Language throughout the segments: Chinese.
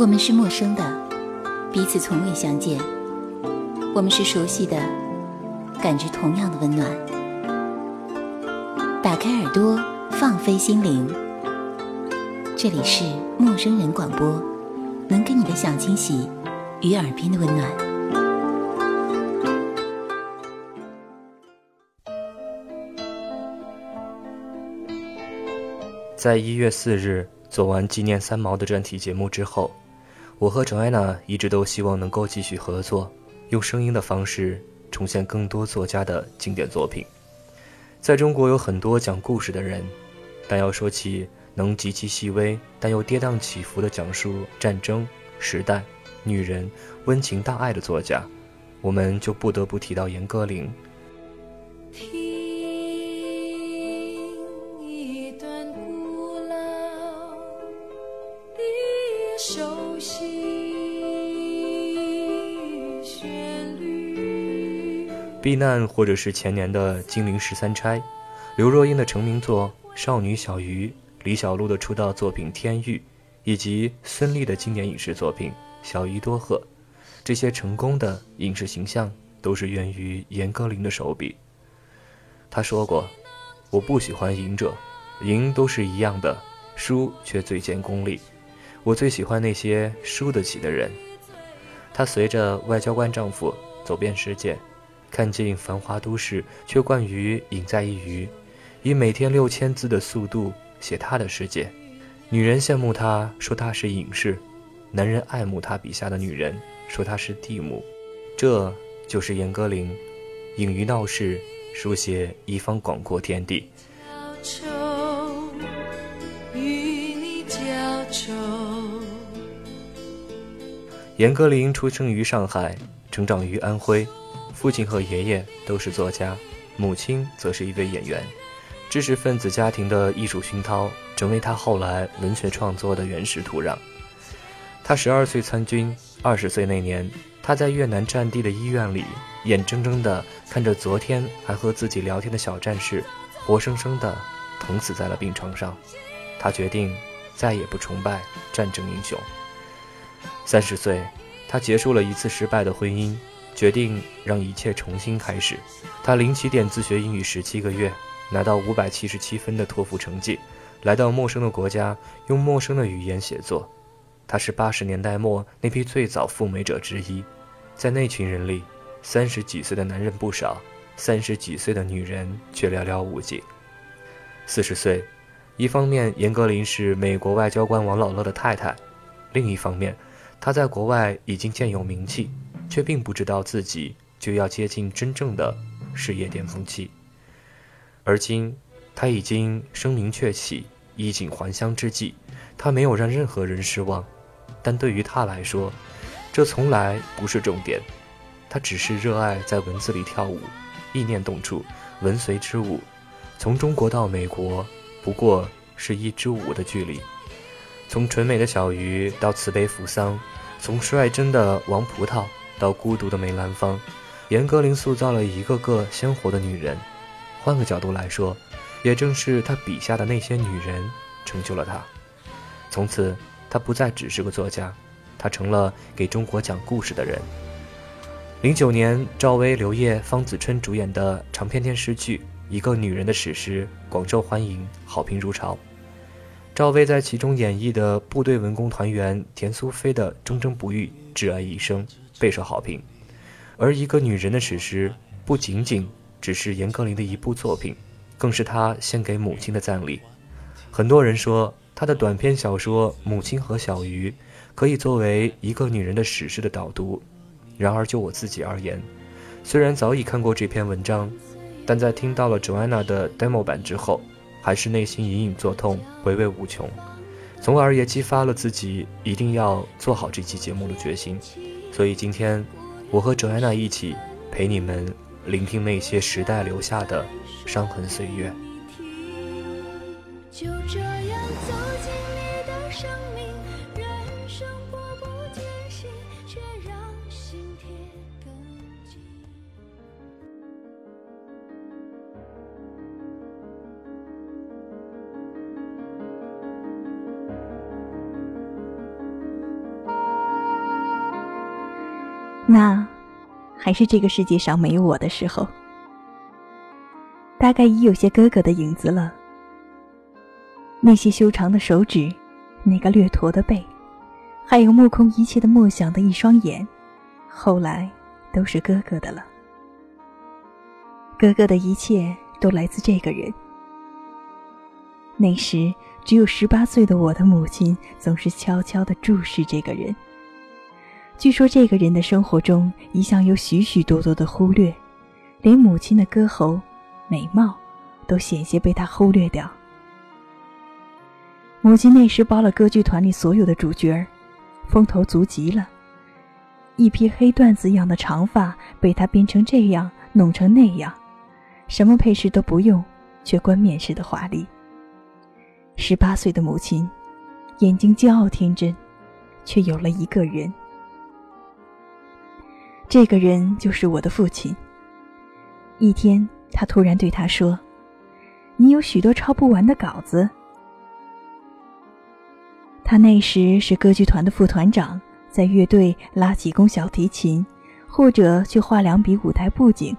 我们是陌生的，彼此从未相见；我们是熟悉的，感知同样的温暖。打开耳朵，放飞心灵。这里是陌生人广播，能给你的小惊喜与耳边的温暖。在一月四日做完纪念三毛的专题节目之后。我和 Joanna 一直都希望能够继续合作，用声音的方式重现更多作家的经典作品。在中国有很多讲故事的人，但要说起能极其细微但又跌宕起伏地讲述战争、时代、女人、温情大爱的作家，我们就不得不提到严歌苓。避难，或者是前年的《金陵十三钗》，刘若英的成名作《少女小鱼》，李小璐的出道作品《天域》，以及孙俪的经典影视作品《小鱼多鹤》，这些成功的影视形象都是源于严歌苓的手笔。他说过：“我不喜欢赢者，赢都是一样的，输却最见功力。我最喜欢那些输得起的人。”她随着外交官丈夫走遍世界。看尽繁华都市，却惯于隐在一隅，以每天六千字的速度写他的世界。女人羡慕他，说他是隐士；男人爱慕他笔下的女人，说他是地母。这就是严歌苓，隐于闹市，书写一方广阔天地。严歌苓出生于上海，成长于安徽。父亲和爷爷都是作家，母亲则是一位演员。知识分子家庭的艺术熏陶，成为他后来文学创作的原始土壤。他十二岁参军，二十岁那年，他在越南战地的医院里，眼睁睁地看着昨天还和自己聊天的小战士，活生生地疼死在了病床上。他决定再也不崇拜战争英雄。三十岁，他结束了一次失败的婚姻。决定让一切重新开始。他零起点自学英语十七个月，拿到五百七十七分的托福成绩，来到陌生的国家，用陌生的语言写作。他是八十年代末那批最早赴美者之一，在那群人里，三十几岁的男人不少，三十几岁的女人却寥寥无几。四十岁，一方面严歌苓是美国外交官王老乐的太太，另一方面，他在国外已经渐有名气。却并不知道自己就要接近真正的事业巅峰期，而今他已经声名鹊起，衣锦还乡之际，他没有让任何人失望。但对于他来说，这从来不是重点，他只是热爱在文字里跳舞，意念动处，文随之舞。从中国到美国，不过是一支舞的距离。从纯美的小鱼到慈悲扶桑，从率真的王葡萄。到孤独的梅兰芳，严歌苓塑造了一个个鲜活的女人。换个角度来说，也正是她笔下的那些女人成就了她。从此，她不再只是个作家，她成了给中国讲故事的人。零九年，赵薇、刘烨、方子春主演的长篇电视剧《一个女人的史诗》广受欢迎，好评如潮。赵薇在其中演绎的部队文工团员田苏菲的忠贞不渝、挚爱一生。备受好评，而一个女人的史诗不仅仅只是严歌苓的一部作品，更是她献给母亲的赞礼。很多人说她的短篇小说《母亲和小鱼》可以作为一个女人的史诗的导读。然而就我自己而言，虽然早已看过这篇文章，但在听到了 Joanna 的 demo 版之后，还是内心隐隐作痛，回味无穷，从而也激发了自己一定要做好这期节目的决心。所以今天，我和 Joanna 一起陪你们聆听那些时代留下的伤痕岁月。还是这个世界上没有我的时候。大概已有些哥哥的影子了。那些修长的手指，那个略驼的背，还有目空一切的默想的一双眼，后来都是哥哥的了。哥哥的一切都来自这个人。那时只有十八岁的我的母亲，总是悄悄地注视这个人。据说这个人的生活中一向有许许多多的忽略，连母亲的歌喉、美貌，都险些被他忽略掉。母亲那时包了歌剧团里所有的主角儿风头足极了。一披黑缎子样的长发被他编成这样，弄成那样，什么配饰都不用，却冠冕似的华丽。十八岁的母亲，眼睛骄傲天真，却有了一个人。这个人就是我的父亲。一天，他突然对他说：“你有许多抄不完的稿子。”他那时是歌剧团的副团长，在乐队拉几弓小提琴，或者去画两笔舞台布景。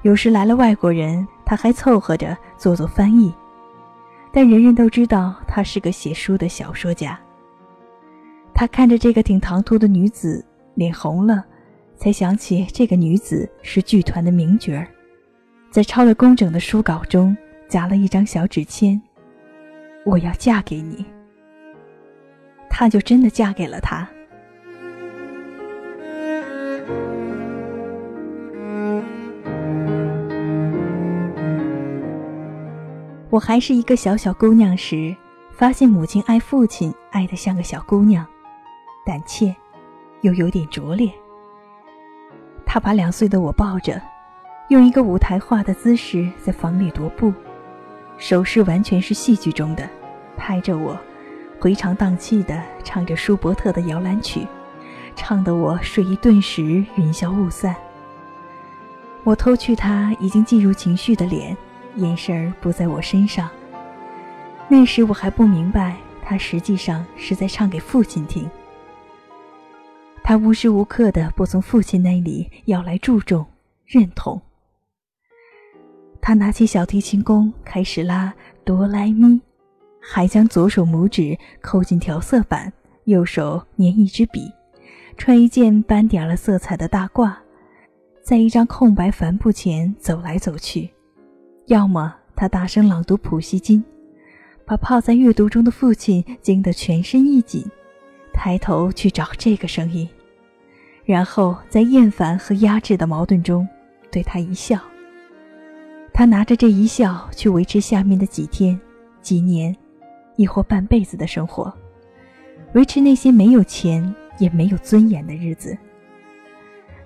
有时来了外国人，他还凑合着做做翻译。但人人都知道他是个写书的小说家。他看着这个挺唐突的女子，脸红了，才想起这个女子是剧团的名角儿，在抄了工整的书稿中夹了一张小纸签：“我要嫁给你。”她就真的嫁给了他。我还是一个小小姑娘时，发现母亲爱父亲爱得像个小姑娘，胆怯，又有点拙劣。他把两岁的我抱着，用一个舞台化的姿势在房里踱步，手势完全是戏剧中的，拍着我。回肠荡气地唱着舒伯特的摇篮曲，唱得我睡意顿时云消雾散。我偷去他已经进入情绪的脸，眼神儿不在我身上。那时我还不明白，他实际上是在唱给父亲听。他无时无刻的不从父亲那里要来注重、认同。他拿起小提琴弓，开始拉哆来咪。还将左手拇指扣进调色板，右手捻一支笔，穿一件斑点了色彩的大褂，在一张空白帆布前走来走去。要么他大声朗读普希金，把泡在阅读中的父亲惊得全身一紧，抬头去找这个声音，然后在厌烦和压制的矛盾中对他一笑。他拿着这一笑去维持下面的几天、几年。亦或半辈子的生活，维持那些没有钱也没有尊严的日子。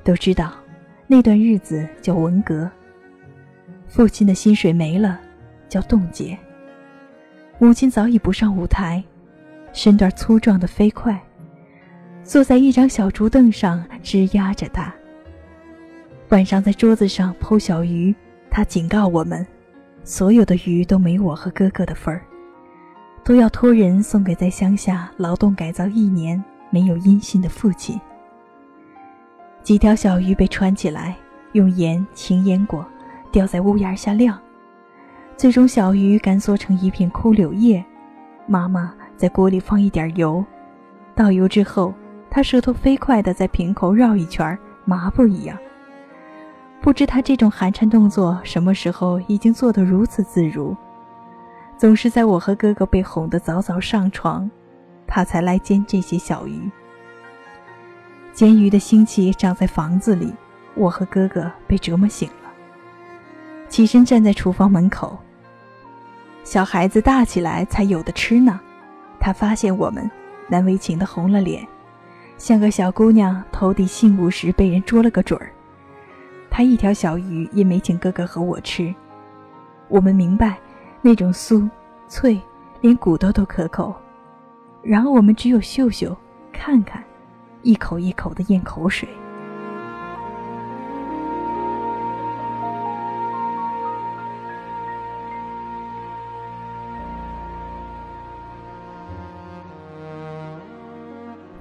都知道，那段日子叫文革。父亲的薪水没了，叫冻结。母亲早已不上舞台，身段粗壮的飞快，坐在一张小竹凳上支压着他。晚上在桌子上剖小鱼，他警告我们：所有的鱼都没我和哥哥的份儿。都要托人送给在乡下劳动改造一年没有音信的父亲。几条小鱼被穿起来，用盐轻腌过，吊在屋檐下晾。最终，小鱼干缩成一片枯柳叶。妈妈在锅里放一点油，倒油之后，他舌头飞快地在瓶口绕一圈，麻布一样。不知他这种寒颤动作什么时候已经做得如此自如。总是在我和哥哥被哄得早早上床，他才来煎这些小鱼。煎鱼的腥气长在房子里，我和哥哥被折磨醒了，起身站在厨房门口。小孩子大起来才有的吃呢。他发现我们，难为情的红了脸，像个小姑娘投递信物时被人捉了个准儿。她一条小鱼也没请哥哥和我吃。我们明白。那种酥脆，连骨头都可口。然而我们只有嗅嗅、看看，一口一口的咽口水。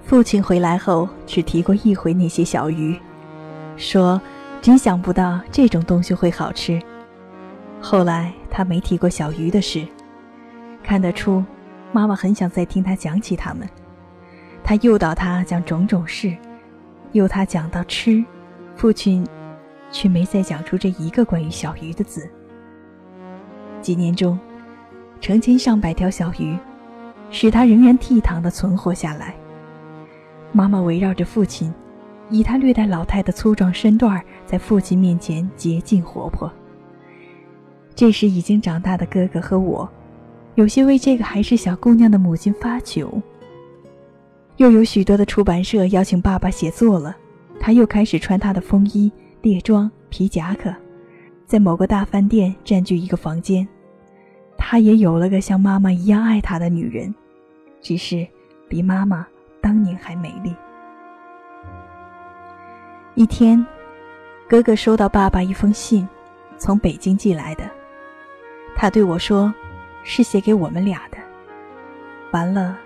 父亲回来后只提过一回那些小鱼，说真想不到这种东西会好吃。后来他没提过小鱼的事，看得出妈妈很想再听他讲起他们。他诱导他讲种种事，诱他讲到吃，父亲却没再讲出这一个关于小鱼的字。几年中，成千上百条小鱼，使他仍然倜傥地存活下来。妈妈围绕着父亲，以他略带老态的粗壮身段，在父亲面前洁净活泼。这时已经长大的哥哥和我，有些为这个还是小姑娘的母亲发窘。又有许多的出版社邀请爸爸写作了，他又开始穿他的风衣、猎装、皮夹克，在某个大饭店占据一个房间。他也有了个像妈妈一样爱他的女人，只是比妈妈当年还美丽。一天，哥哥收到爸爸一封信，从北京寄来的。他对我说：“是写给我们俩的。”完了。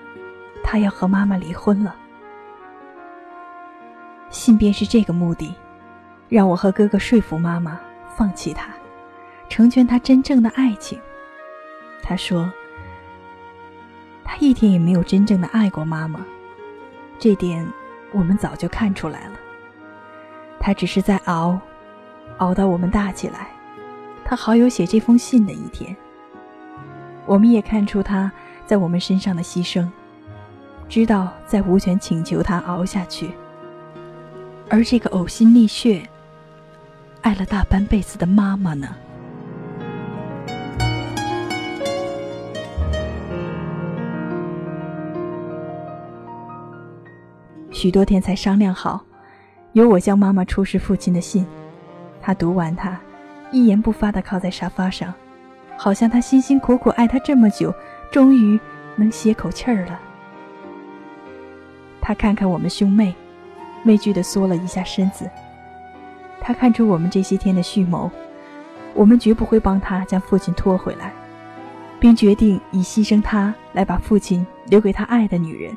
他要和妈妈离婚了，信便是这个目的，让我和哥哥说服妈妈放弃他，成全他真正的爱情。他说，他一天也没有真正的爱过妈妈，这点我们早就看出来了。他只是在熬，熬到我们大起来，他好有写这封信的一天。我们也看出他在我们身上的牺牲。知道再无权请求他熬下去，而这个呕心沥血、爱了大半辈子的妈妈呢？许多天才商量好，由我向妈妈出示父亲的信。他读完，他一言不发地靠在沙发上，好像他辛辛苦苦爱他这么久，终于能歇口气儿了。他看看我们兄妹，畏惧地缩了一下身子。他看出我们这些天的蓄谋，我们绝不会帮他将父亲拖回来，并决定以牺牲他来把父亲留给他爱的女人。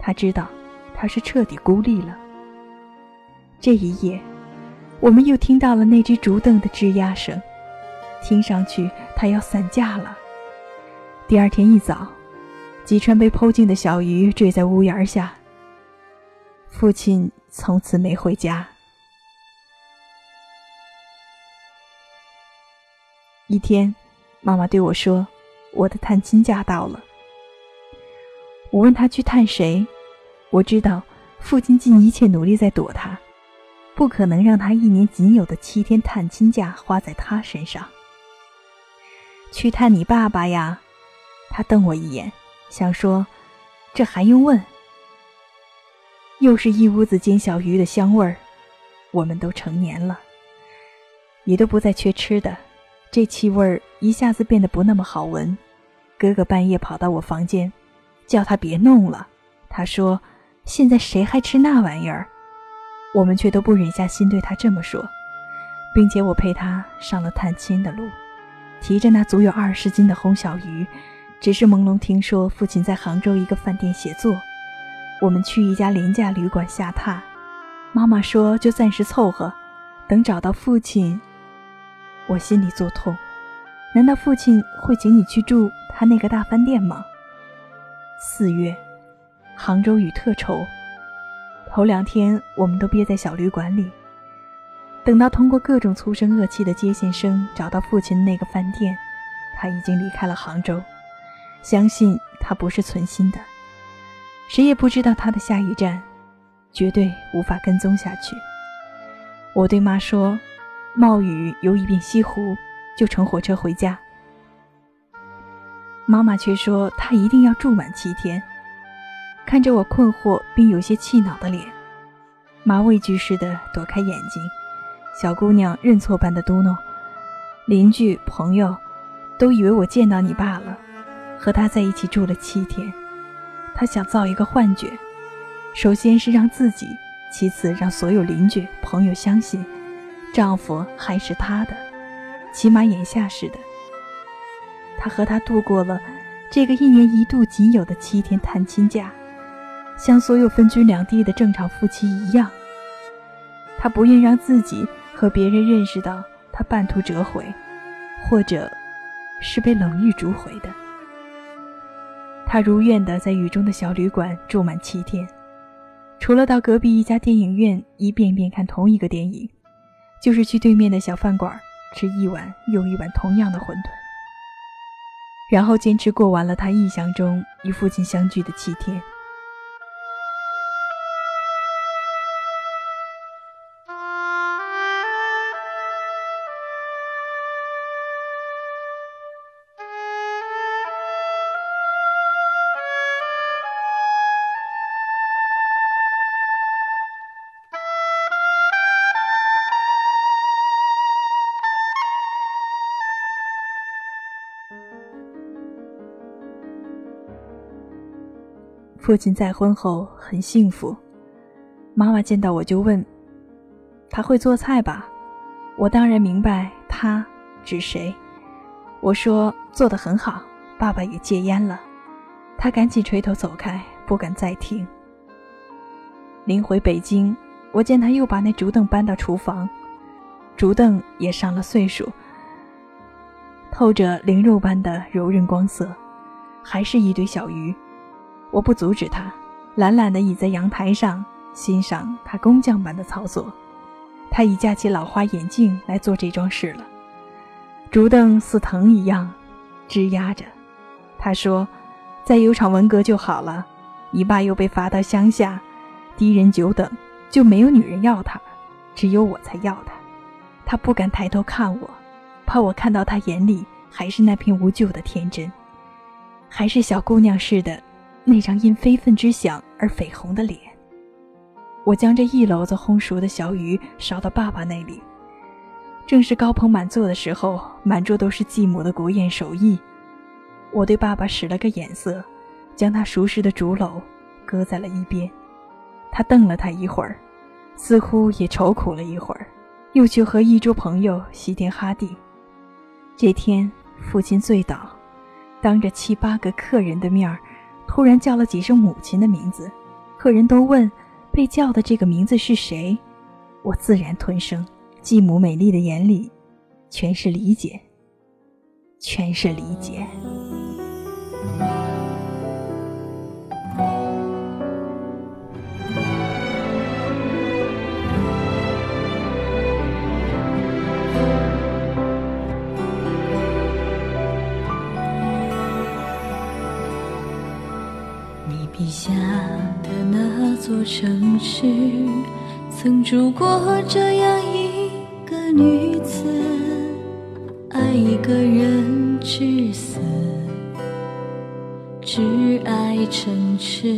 他知道，他是彻底孤立了。这一夜，我们又听到了那只竹凳的吱呀声，听上去他要散架了。第二天一早。吉川被剖净的小鱼坠在屋檐下。父亲从此没回家。一天，妈妈对我说：“我的探亲假到了。”我问他去探谁，我知道父亲尽一切努力在躲他，不可能让他一年仅有的七天探亲假花在他身上。去探你爸爸呀！他瞪我一眼。想说，这还用问？又是一屋子煎小鱼的香味儿。我们都成年了，也都不再缺吃的，这气味儿一下子变得不那么好闻。哥哥半夜跑到我房间，叫他别弄了。他说：“现在谁还吃那玩意儿？”我们却都不忍下心对他这么说，并且我陪他上了探亲的路，提着那足有二十斤的红小鱼。只是朦胧听说父亲在杭州一个饭店写作，我们去一家廉价旅馆下榻。妈妈说就暂时凑合，等找到父亲。我心里作痛，难道父亲会请你去住他那个大饭店吗？四月，杭州雨特稠，头两天我们都憋在小旅馆里。等到通过各种粗声恶气的接线生找到父亲那个饭店，他已经离开了杭州。相信他不是存心的，谁也不知道他的下一站，绝对无法跟踪下去。我对妈说：“冒雨游一遍西湖，就乘火车回家。”妈妈却说她一定要住满七天。看着我困惑并有些气恼的脸，妈畏惧似的躲开眼睛，小姑娘认错般的嘟囔：“邻居朋友都以为我见到你爸了。”和他在一起住了七天，他想造一个幻觉，首先是让自己，其次让所有邻居朋友相信，丈夫还是她的，起码眼下是的。他和她度过了这个一年一度仅有的七天探亲假，像所有分居两地的正常夫妻一样。他不愿让自己和别人认识到他半途折回，或者是被冷遇逐回的。他如愿的在雨中的小旅馆住满七天，除了到隔壁一家电影院一遍遍看同一个电影，就是去对面的小饭馆吃一碗又一碗同样的馄饨，然后坚持过完了他臆想中与父亲相聚的七天。父亲再婚后很幸福，妈妈见到我就问：“他会做菜吧？”我当然明白他指谁。我说：“做得很好，爸爸也戒烟了。”他赶紧垂头走开，不敢再听。临回北京，我见他又把那竹凳搬到厨房，竹凳也上了岁数，透着灵肉般的柔韧光色，还是一堆小鱼。我不阻止他，懒懒地倚在阳台上欣赏他工匠般的操作。他已架起老花眼镜来做这桩事了。竹凳似藤一样枝压着。他说：“再有场文革就好了。”你爸又被罚到乡下，低人久等，就没有女人要他，只有我才要他。他不敢抬头看我，怕我看到他眼里还是那片无救的天真，还是小姑娘似的。那张因非分之想而绯红的脸。我将这一篓子烘熟的小鱼烧到爸爸那里，正是高朋满座的时候，满桌都是继母的国宴手艺。我对爸爸使了个眼色，将他熟识的竹篓搁在了一边。他瞪了他一会儿，似乎也愁苦了一会儿，又去和一桌朋友席天哈地。这天，父亲醉倒，当着七八个客人的面儿。突然叫了几声母亲的名字，客人都问被叫的这个名字是谁，我自然吞声。继母美丽的眼里，全是理解，全是理解。笔下的那座城市曾住过这样一个女子，爱一个人至死，挚爱城池。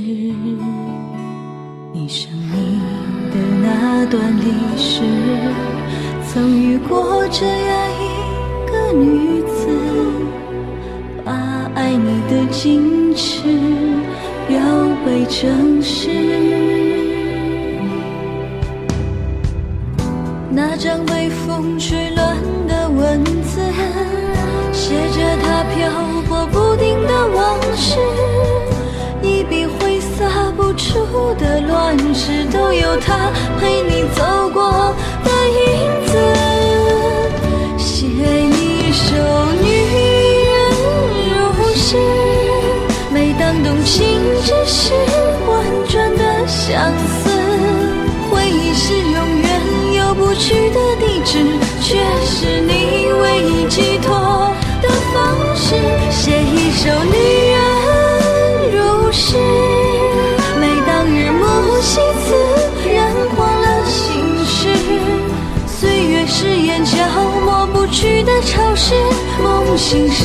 你生命的那段历史，曾遇过这样一个女子，把爱你的矜持要被证实。那张被风吹乱的文字，写着他漂泊不定的往事，一笔挥洒不出的乱世，都有他陪你走过的影子。写一首女心只是，婉转的相思，回忆是永远。不去的地址，却是你唯一寄托的方式。写一首女人如诗，每当日暮西辞，染黄了心事。岁月是眼角抹不去的潮湿，梦醒时